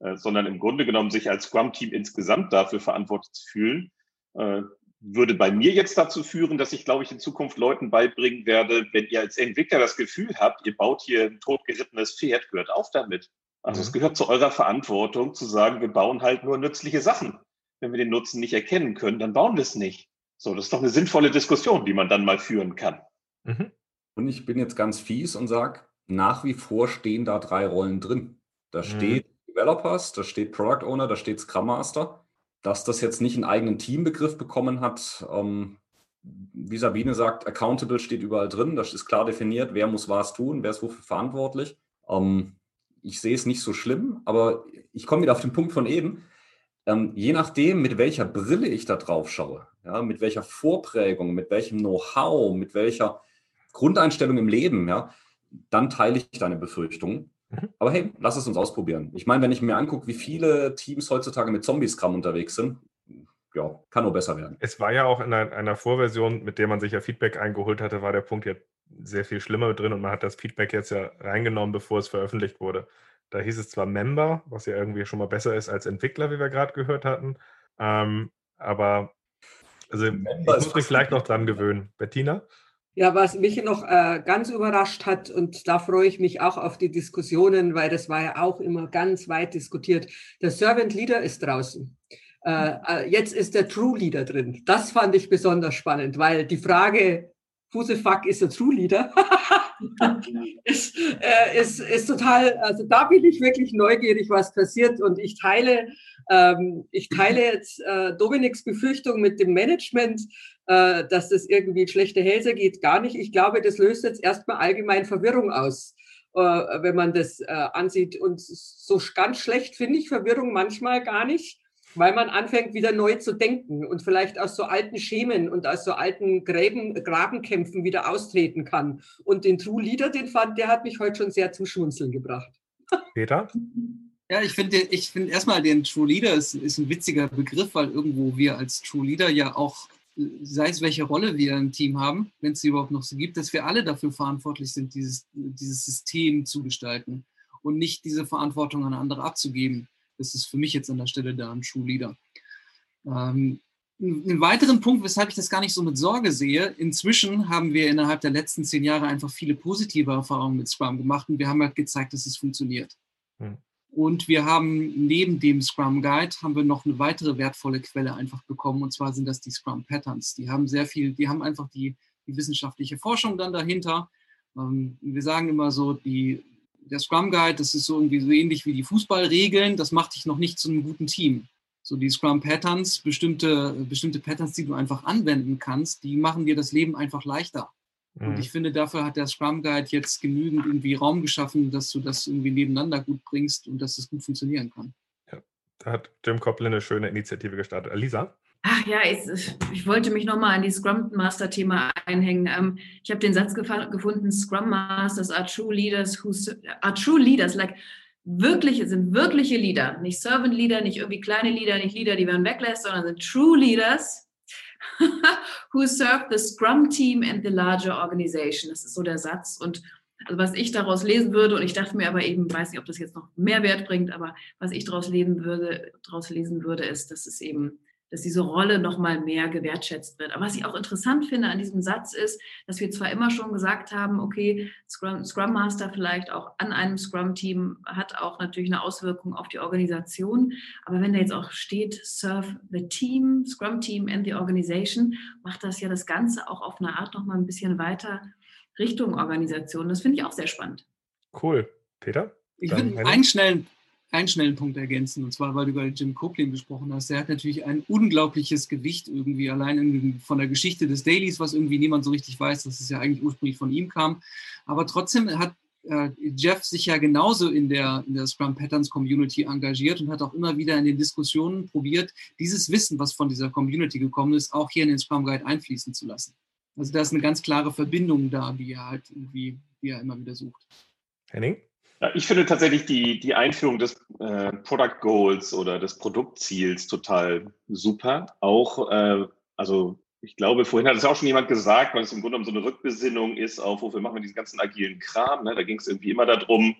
äh, sondern im Grunde genommen sich als Scrum-Team insgesamt dafür verantwortlich zu fühlen, äh, würde bei mir jetzt dazu führen, dass ich, glaube ich, in Zukunft Leuten beibringen werde, wenn ihr als Entwickler das Gefühl habt, ihr baut hier ein totgerittenes Pferd, hört auf damit. Also mhm. es gehört zu eurer Verantwortung zu sagen, wir bauen halt nur nützliche Sachen. Wenn wir den Nutzen nicht erkennen können, dann bauen wir es nicht. So, das ist doch eine sinnvolle Diskussion, die man dann mal führen kann. Mhm. Und ich bin jetzt ganz fies und sage, nach wie vor stehen da drei Rollen drin. Da mhm. steht Developers, da steht Product Owner, da steht Scrum Master. Dass das jetzt nicht einen eigenen Teambegriff bekommen hat, ähm, wie Sabine sagt, accountable steht überall drin. Das ist klar definiert, wer muss was tun, wer ist wofür verantwortlich. Ähm, ich sehe es nicht so schlimm, aber ich komme wieder auf den Punkt von eben. Ähm, je nachdem, mit welcher Brille ich da drauf schaue, ja, mit welcher Vorprägung, mit welchem Know-how, mit welcher Grundeinstellung im Leben, ja, dann teile ich deine Befürchtungen. Mhm. Aber hey, lass es uns ausprobieren. Ich meine, wenn ich mir angucke, wie viele Teams heutzutage mit Zombie-Scrum unterwegs sind, ja, kann nur besser werden. Es war ja auch in einer, Vorversion, mit der man sich ja Feedback eingeholt hatte, war der Punkt jetzt sehr viel schlimmer drin und man hat das Feedback jetzt ja reingenommen, bevor es veröffentlicht wurde. Da hieß es zwar Member, was ja irgendwie schon mal besser ist als Entwickler, wie wir gerade gehört hatten, ähm, aber also Member ich muss mich vielleicht noch dran gewöhnen. Bettina? Ja, was mich noch äh, ganz überrascht hat, und da freue ich mich auch auf die Diskussionen, weil das war ja auch immer ganz weit diskutiert. Der Servant Leader ist draußen. Äh, äh jetzt ist der True Leader drin. Das fand ich besonders spannend, weil die Frage, who the fuck is a True Leader? [LAUGHS] ist, äh, ist, ist total, also da bin ich wirklich neugierig, was passiert. Und ich teile, ähm, ich teile jetzt äh, Dominiks Befürchtung mit dem Management, äh, dass das irgendwie schlechte Hälse geht, gar nicht. Ich glaube, das löst jetzt erstmal allgemein Verwirrung aus, äh, wenn man das äh, ansieht. Und so ganz schlecht finde ich Verwirrung manchmal gar nicht weil man anfängt, wieder neu zu denken und vielleicht aus so alten Schemen und aus so alten Gräben, Grabenkämpfen wieder austreten kann. Und den True Leader, den fand, der hat mich heute schon sehr zum Schmunzeln gebracht. Peter? Ja, ich finde ich find erstmal den True Leader ist, ist ein witziger Begriff, weil irgendwo wir als True Leader ja auch, sei es welche Rolle wir im Team haben, wenn es sie überhaupt noch so gibt, dass wir alle dafür verantwortlich sind, dieses, dieses System zu gestalten und nicht diese Verantwortung an andere abzugeben. Das ist für mich jetzt an der Stelle da ein Schulleader. Ähm, einen weiteren Punkt, weshalb ich das gar nicht so mit Sorge sehe, inzwischen haben wir innerhalb der letzten zehn Jahre einfach viele positive Erfahrungen mit Scrum gemacht und wir haben halt gezeigt, dass es funktioniert. Hm. Und wir haben neben dem Scrum Guide haben wir noch eine weitere wertvolle Quelle einfach bekommen und zwar sind das die Scrum Patterns. Die haben sehr viel, die haben einfach die, die wissenschaftliche Forschung dann dahinter. Ähm, wir sagen immer so, die der Scrum Guide, das ist so irgendwie so ähnlich wie die Fußballregeln, das macht dich noch nicht zu einem guten Team. So die Scrum Patterns, bestimmte, bestimmte Patterns, die du einfach anwenden kannst, die machen dir das Leben einfach leichter. Mhm. Und ich finde, dafür hat der Scrum Guide jetzt genügend irgendwie Raum geschaffen, dass du das irgendwie nebeneinander gut bringst und dass es gut funktionieren kann. Ja, da hat Jim Coplin eine schöne Initiative gestartet. Alisa? Ach ja, ich, ich wollte mich nochmal an die Scrum Master Thema einhängen. Ähm, ich habe den Satz gefunden, Scrum Masters are true leaders who are true leaders, like wirkliche, sind wirkliche Leader, nicht Servant Leader, nicht irgendwie kleine Leader, nicht Leader, die man weglässt, sondern sind true leaders [LAUGHS] who serve the Scrum Team and the larger organization. Das ist so der Satz. Und also was ich daraus lesen würde, und ich dachte mir aber eben, weiß nicht, ob das jetzt noch mehr Wert bringt, aber was ich daraus lesen würde, daraus lesen würde, ist, dass es eben dass diese Rolle noch mal mehr gewertschätzt wird. Aber was ich auch interessant finde an diesem Satz ist, dass wir zwar immer schon gesagt haben, okay, Scrum, Scrum Master vielleicht auch an einem Scrum-Team hat auch natürlich eine Auswirkung auf die Organisation. Aber wenn da jetzt auch steht, serve the team, Scrum Team and the organization, macht das ja das Ganze auch auf eine Art noch mal ein bisschen weiter Richtung Organisation. Das finde ich auch sehr spannend. Cool. Peter? Ich würde einen schnellen einen schnellen Punkt ergänzen, und zwar, weil du über Jim Copeland gesprochen hast. Der hat natürlich ein unglaubliches Gewicht irgendwie allein von der Geschichte des Dailies, was irgendwie niemand so richtig weiß, dass es ja eigentlich ursprünglich von ihm kam. Aber trotzdem hat äh, Jeff sich ja genauso in der, in der Scrum Patterns Community engagiert und hat auch immer wieder in den Diskussionen probiert, dieses Wissen, was von dieser Community gekommen ist, auch hier in den Scrum Guide einfließen zu lassen. Also da ist eine ganz klare Verbindung da, die er halt irgendwie, die er immer wieder sucht. Henning? Ich finde tatsächlich die, die Einführung des äh, Product Goals oder des Produktziels total super. Auch, äh, also ich glaube, vorhin hat es auch schon jemand gesagt, weil es im Grunde genommen so eine Rückbesinnung ist auf, wofür machen wir diesen ganzen agilen Kram. Ne? Da ging es irgendwie immer darum,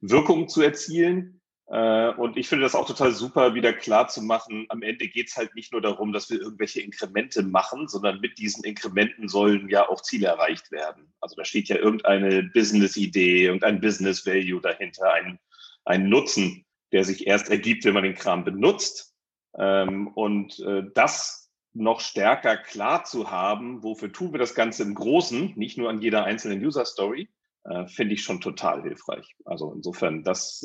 Wirkung zu erzielen. Äh, und ich finde das auch total super, wieder klar zu machen. Am Ende geht es halt nicht nur darum, dass wir irgendwelche Inkremente machen, sondern mit diesen Inkrementen sollen ja auch Ziele erreicht werden. Also da steht ja irgendeine Business-Idee, irgendein Business-Value dahinter, ein, ein Nutzen, der sich erst ergibt, wenn man den Kram benutzt. Ähm, und äh, das noch stärker klar zu haben, wofür tun wir das Ganze im Großen, nicht nur an jeder einzelnen User Story, äh, finde ich schon total hilfreich. Also insofern, das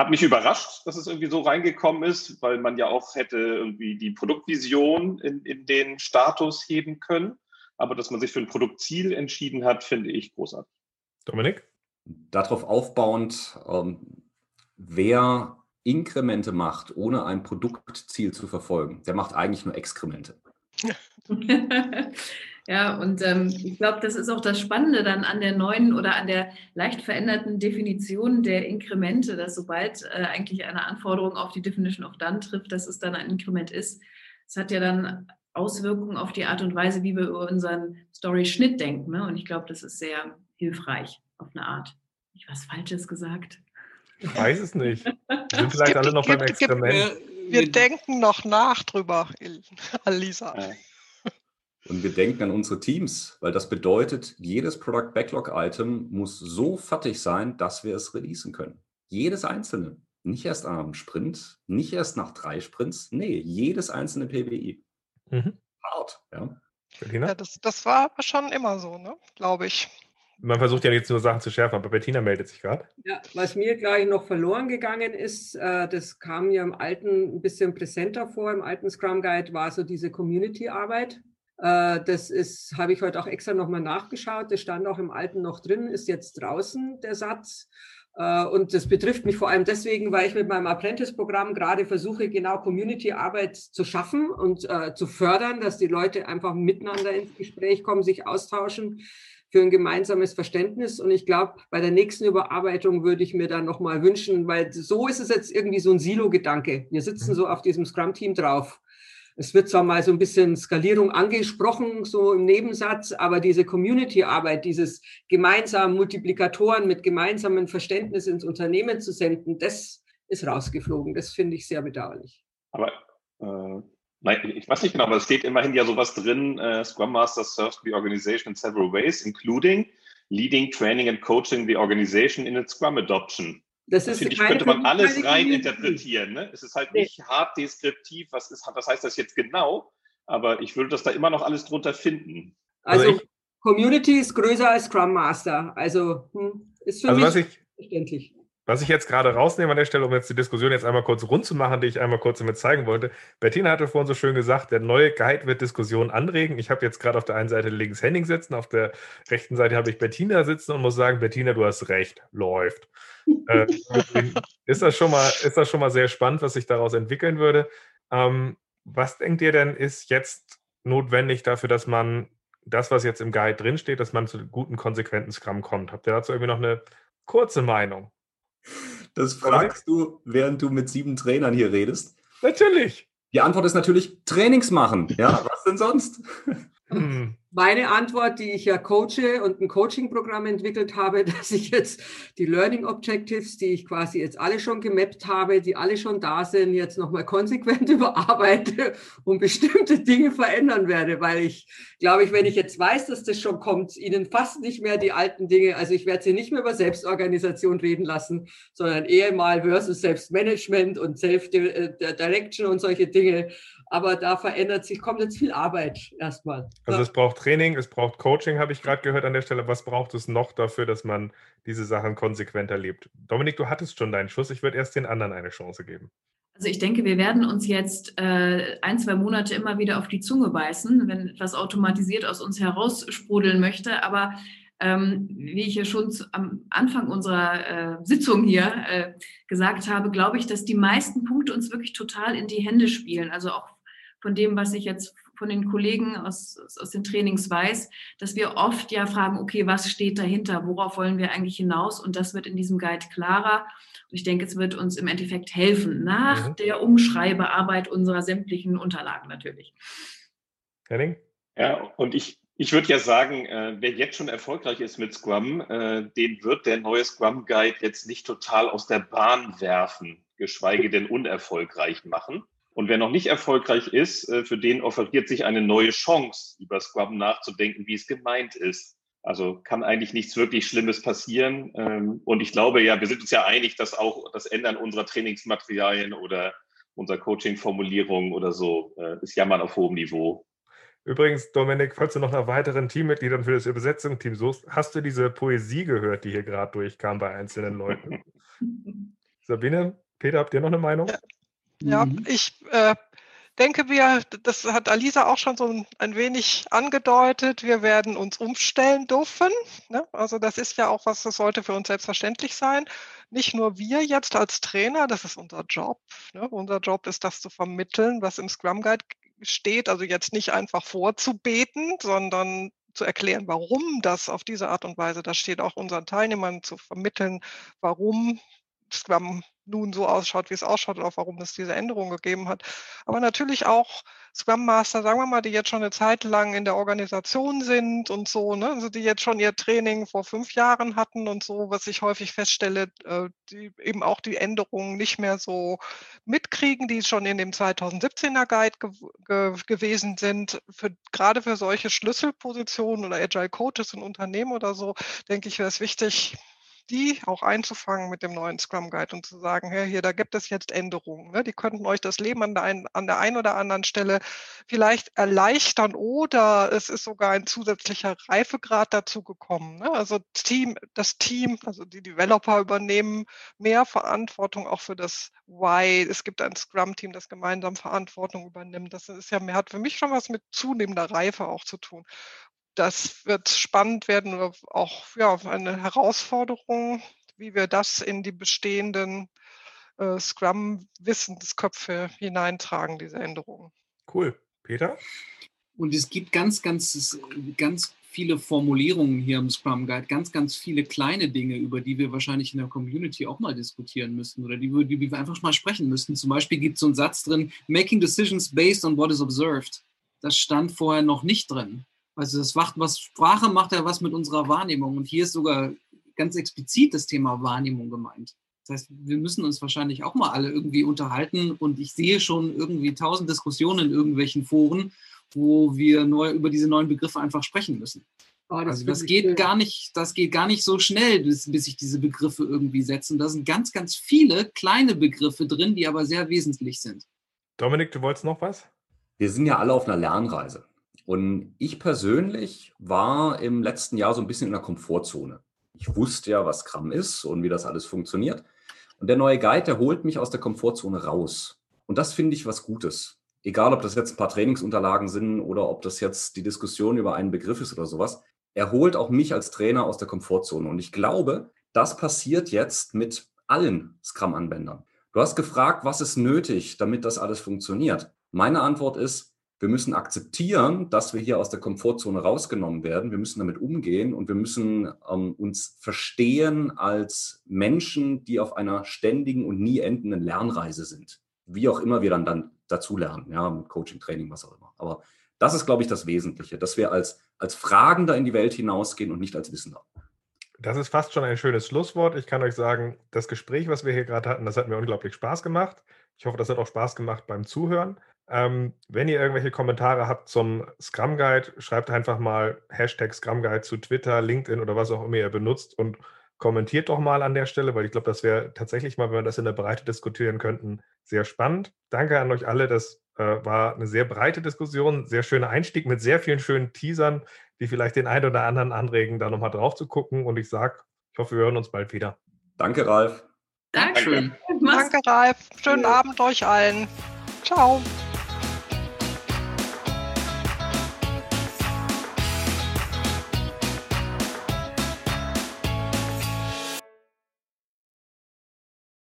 hat mich überrascht, dass es irgendwie so reingekommen ist, weil man ja auch hätte irgendwie die Produktvision in, in den Status heben können. Aber dass man sich für ein Produktziel entschieden hat, finde ich großartig. Dominik? Darauf aufbauend, ähm, wer Inkremente macht, ohne ein Produktziel zu verfolgen, der macht eigentlich nur Exkremente. [LAUGHS] ja, und ähm, ich glaube, das ist auch das Spannende dann an der neuen oder an der leicht veränderten Definition der Inkremente, dass sobald äh, eigentlich eine Anforderung auf die Definition of Done trifft, dass es dann ein Inkrement ist. Es hat ja dann Auswirkungen auf die Art und Weise, wie wir über unseren Story-Schnitt denken. Ne? Und ich glaube, das ist sehr hilfreich auf eine Art. Ich was Falsches gesagt. Ich weiß es nicht. Wir sind vielleicht alle noch beim Experiment. Wir, wir denken noch nach drüber, Alisa. Und wir denken an unsere Teams, weil das bedeutet, jedes Product Backlog Item muss so fertig sein, dass wir es releasen können. Jedes einzelne. Nicht erst am Sprint, nicht erst nach drei Sprints. Nee, jedes einzelne PWI. Mhm. Hart, ja. ja das, das war schon immer so, ne? glaube ich man versucht ja jetzt nur Sachen zu schärfen, aber Bettina meldet sich gerade. Ja, was mir gleich noch verloren gegangen ist, äh, das kam ja im alten ein bisschen präsenter vor, im alten Scrum Guide war so diese Community-Arbeit. Äh, das ist, habe ich heute auch extra nochmal nachgeschaut, das stand auch im alten noch drin, ist jetzt draußen der Satz. Äh, und das betrifft mich vor allem deswegen, weil ich mit meinem Apprentice-Programm gerade versuche, genau Community-Arbeit zu schaffen und äh, zu fördern, dass die Leute einfach miteinander ins Gespräch kommen, sich austauschen für ein gemeinsames Verständnis. Und ich glaube, bei der nächsten Überarbeitung würde ich mir dann nochmal wünschen, weil so ist es jetzt irgendwie so ein Silo-Gedanke. Wir sitzen mhm. so auf diesem Scrum-Team drauf. Es wird zwar mal so ein bisschen Skalierung angesprochen, so im Nebensatz, aber diese Community-Arbeit, dieses gemeinsam Multiplikatoren mit gemeinsamem Verständnis ins Unternehmen zu senden, das ist rausgeflogen. Das finde ich sehr bedauerlich. Aber äh, Nein, ich weiß nicht genau, aber es steht immerhin ja sowas drin, äh, Scrum Master serves the organization in several ways, including leading, training and coaching the organization in its Scrum Adoption. Das ist finde ich, könnte man alles rein interpretieren. Ne? Es ist halt nicht nee. hart deskriptiv, was, ist, was heißt das jetzt genau, aber ich würde das da immer noch alles drunter finden. Also, also ich, Community ist größer als Scrum Master. Also hm, ist für also mich verständlich. Was ich jetzt gerade rausnehme an der Stelle, um jetzt die Diskussion jetzt einmal kurz rund zu machen, die ich einmal kurz damit zeigen wollte. Bettina hatte vorhin so schön gesagt, der neue Guide wird Diskussionen anregen. Ich habe jetzt gerade auf der einen Seite links Henning sitzen, auf der rechten Seite habe ich Bettina sitzen und muss sagen, Bettina, du hast recht, läuft. äh, [LAUGHS] ist, das schon mal, ist das schon mal sehr spannend, was sich daraus entwickeln würde. Ähm, was denkt ihr denn, ist jetzt notwendig dafür, dass man das, was jetzt im Guide drinsteht, dass man zu guten, konsequenten Scrum kommt? Habt ihr dazu irgendwie noch eine kurze Meinung? Das fragst du, während du mit sieben Trainern hier redest. Natürlich. Die Antwort ist natürlich Trainings machen. Ja, was denn sonst? Hm. Meine Antwort, die ich ja coache und ein Coaching-Programm entwickelt habe, [LAUGHS] dass ich jetzt die Learning Objectives, die ich quasi jetzt alle schon gemappt habe, die alle schon da sind, jetzt nochmal konsequent [LAUGHS] überarbeite und bestimmte Dinge verändern werde, weil ich glaube ich, wenn ich jetzt weiß, dass das schon kommt, ihnen fast nicht mehr die alten Dinge, also ich werde sie nicht mehr über Selbstorganisation reden lassen, sondern eher mal versus Selbstmanagement und Self-Direction und solche Dinge aber da verändert sich, kommt jetzt viel Arbeit erstmal. Also es braucht Training, es braucht Coaching, habe ich gerade gehört an der Stelle. Was braucht es noch dafür, dass man diese Sachen konsequent erlebt? Dominik, du hattest schon deinen Schuss. Ich würde erst den anderen eine Chance geben. Also ich denke, wir werden uns jetzt äh, ein, zwei Monate immer wieder auf die Zunge beißen, wenn etwas automatisiert aus uns heraussprudeln möchte. Aber ähm, wie ich ja schon zu, am Anfang unserer äh, Sitzung hier äh, gesagt habe, glaube ich, dass die meisten Punkte uns wirklich total in die Hände spielen. Also auch von dem, was ich jetzt von den Kollegen aus, aus den Trainings weiß, dass wir oft ja fragen, okay, was steht dahinter? Worauf wollen wir eigentlich hinaus? Und das wird in diesem Guide klarer. Und ich denke, es wird uns im Endeffekt helfen, nach mhm. der Umschreibearbeit unserer sämtlichen Unterlagen natürlich. Henning? Ja, und ich, ich würde ja sagen, äh, wer jetzt schon erfolgreich ist mit Scrum, äh, den wird der neue Scrum Guide jetzt nicht total aus der Bahn werfen, geschweige denn unerfolgreich machen. Und wer noch nicht erfolgreich ist, äh, für den offeriert sich eine neue Chance, über Scrum nachzudenken, wie es gemeint ist. Also kann eigentlich nichts wirklich Schlimmes passieren. Ähm, und ich glaube ja, wir sind uns ja einig, dass auch das Ändern unserer Trainingsmaterialien oder unserer Coaching-Formulierung oder so äh, ist Jammern auf hohem Niveau. Übrigens, Dominik, falls du noch nach weiteren Teammitgliedern für das Übersetzungsteam suchst, hast du diese Poesie gehört, die hier gerade durchkam bei einzelnen Leuten? [LAUGHS] Sabine, Peter, habt ihr noch eine Meinung? Ja, ja mhm. ich äh, denke, wir, das hat Alisa auch schon so ein wenig angedeutet, wir werden uns umstellen dürfen. Ne? Also das ist ja auch was, das sollte für uns selbstverständlich sein. Nicht nur wir jetzt als Trainer, das ist unser Job. Ne? Unser Job ist das zu vermitteln, was im Scrum Guide steht. Also jetzt nicht einfach vorzubeten, sondern zu erklären, warum das auf diese Art und Weise, das steht auch unseren Teilnehmern zu vermitteln, warum Scrum nun so ausschaut, wie es ausschaut und auch warum es diese Änderung gegeben hat. Aber natürlich auch Scrum Master, sagen wir mal, die jetzt schon eine Zeit lang in der Organisation sind und so, ne? also die jetzt schon ihr Training vor fünf Jahren hatten und so, was ich häufig feststelle, äh, die eben auch die Änderungen nicht mehr so mitkriegen, die schon in dem 2017er Guide ge ge gewesen sind. Für, gerade für solche Schlüsselpositionen oder Agile Coaches in Unternehmen oder so, denke ich, wäre es wichtig, die auch einzufangen mit dem neuen Scrum Guide und zu sagen, hey, hier, da gibt es jetzt Änderungen. Ne? Die könnten euch das Leben an der, einen, an der einen oder anderen Stelle vielleicht erleichtern oder es ist sogar ein zusätzlicher Reifegrad dazu gekommen. Ne? Also Team, das Team, also die Developer übernehmen mehr Verantwortung auch für das Why. Es gibt ein Scrum-Team, das gemeinsam Verantwortung übernimmt. Das ist ja, hat für mich schon was mit zunehmender Reife auch zu tun das wird spannend werden oder auch ja, eine Herausforderung, wie wir das in die bestehenden äh, Scrum-Wissensköpfe hineintragen, diese Änderungen. Cool. Peter? Und es gibt ganz, ganz, ganz viele Formulierungen hier im Scrum Guide, ganz, ganz viele kleine Dinge, über die wir wahrscheinlich in der Community auch mal diskutieren müssen oder die, über die wir einfach mal sprechen müssen. Zum Beispiel gibt es so einen Satz drin, making decisions based on what is observed. Das stand vorher noch nicht drin. Also das macht was, Sprache macht ja was mit unserer Wahrnehmung. Und hier ist sogar ganz explizit das Thema Wahrnehmung gemeint. Das heißt, wir müssen uns wahrscheinlich auch mal alle irgendwie unterhalten. Und ich sehe schon irgendwie tausend Diskussionen in irgendwelchen Foren, wo wir neu über diese neuen Begriffe einfach sprechen müssen. Oh, das also das geht schön. gar nicht, das geht gar nicht so schnell, bis, bis sich diese Begriffe irgendwie setzen. Da sind ganz, ganz viele kleine Begriffe drin, die aber sehr wesentlich sind. Dominik, du wolltest noch was? Wir sind ja alle auf einer Lernreise. Und ich persönlich war im letzten Jahr so ein bisschen in der Komfortzone. Ich wusste ja, was Scrum ist und wie das alles funktioniert. Und der neue Guide, der holt mich aus der Komfortzone raus. Und das finde ich was Gutes. Egal, ob das jetzt ein paar Trainingsunterlagen sind oder ob das jetzt die Diskussion über einen Begriff ist oder sowas. Er holt auch mich als Trainer aus der Komfortzone. Und ich glaube, das passiert jetzt mit allen Scrum-Anwendern. Du hast gefragt, was ist nötig, damit das alles funktioniert. Meine Antwort ist, wir müssen akzeptieren, dass wir hier aus der Komfortzone rausgenommen werden. Wir müssen damit umgehen und wir müssen ähm, uns verstehen als Menschen, die auf einer ständigen und nie endenden Lernreise sind. Wie auch immer wir dann, dann dazu lernen, ja, mit Coaching, Training, was auch immer. Aber das ist, glaube ich, das Wesentliche, dass wir als, als Fragender in die Welt hinausgehen und nicht als Wissender. Das ist fast schon ein schönes Schlusswort. Ich kann euch sagen, das Gespräch, was wir hier gerade hatten, das hat mir unglaublich Spaß gemacht. Ich hoffe, das hat auch Spaß gemacht beim Zuhören. Ähm, wenn ihr irgendwelche Kommentare habt zum Scrum Guide, schreibt einfach mal Hashtag Scrum Guide zu Twitter, LinkedIn oder was auch immer ihr benutzt und kommentiert doch mal an der Stelle, weil ich glaube, das wäre tatsächlich mal, wenn wir das in der Breite diskutieren könnten, sehr spannend. Danke an euch alle. Das äh, war eine sehr breite Diskussion, sehr schöner Einstieg mit sehr vielen schönen Teasern, die vielleicht den einen oder anderen anregen, da nochmal drauf zu gucken. Und ich sage, ich hoffe, wir hören uns bald wieder. Danke, Ralf. Dankeschön. Danke, Danke Ralf. Schönen Abend euch allen. Ciao.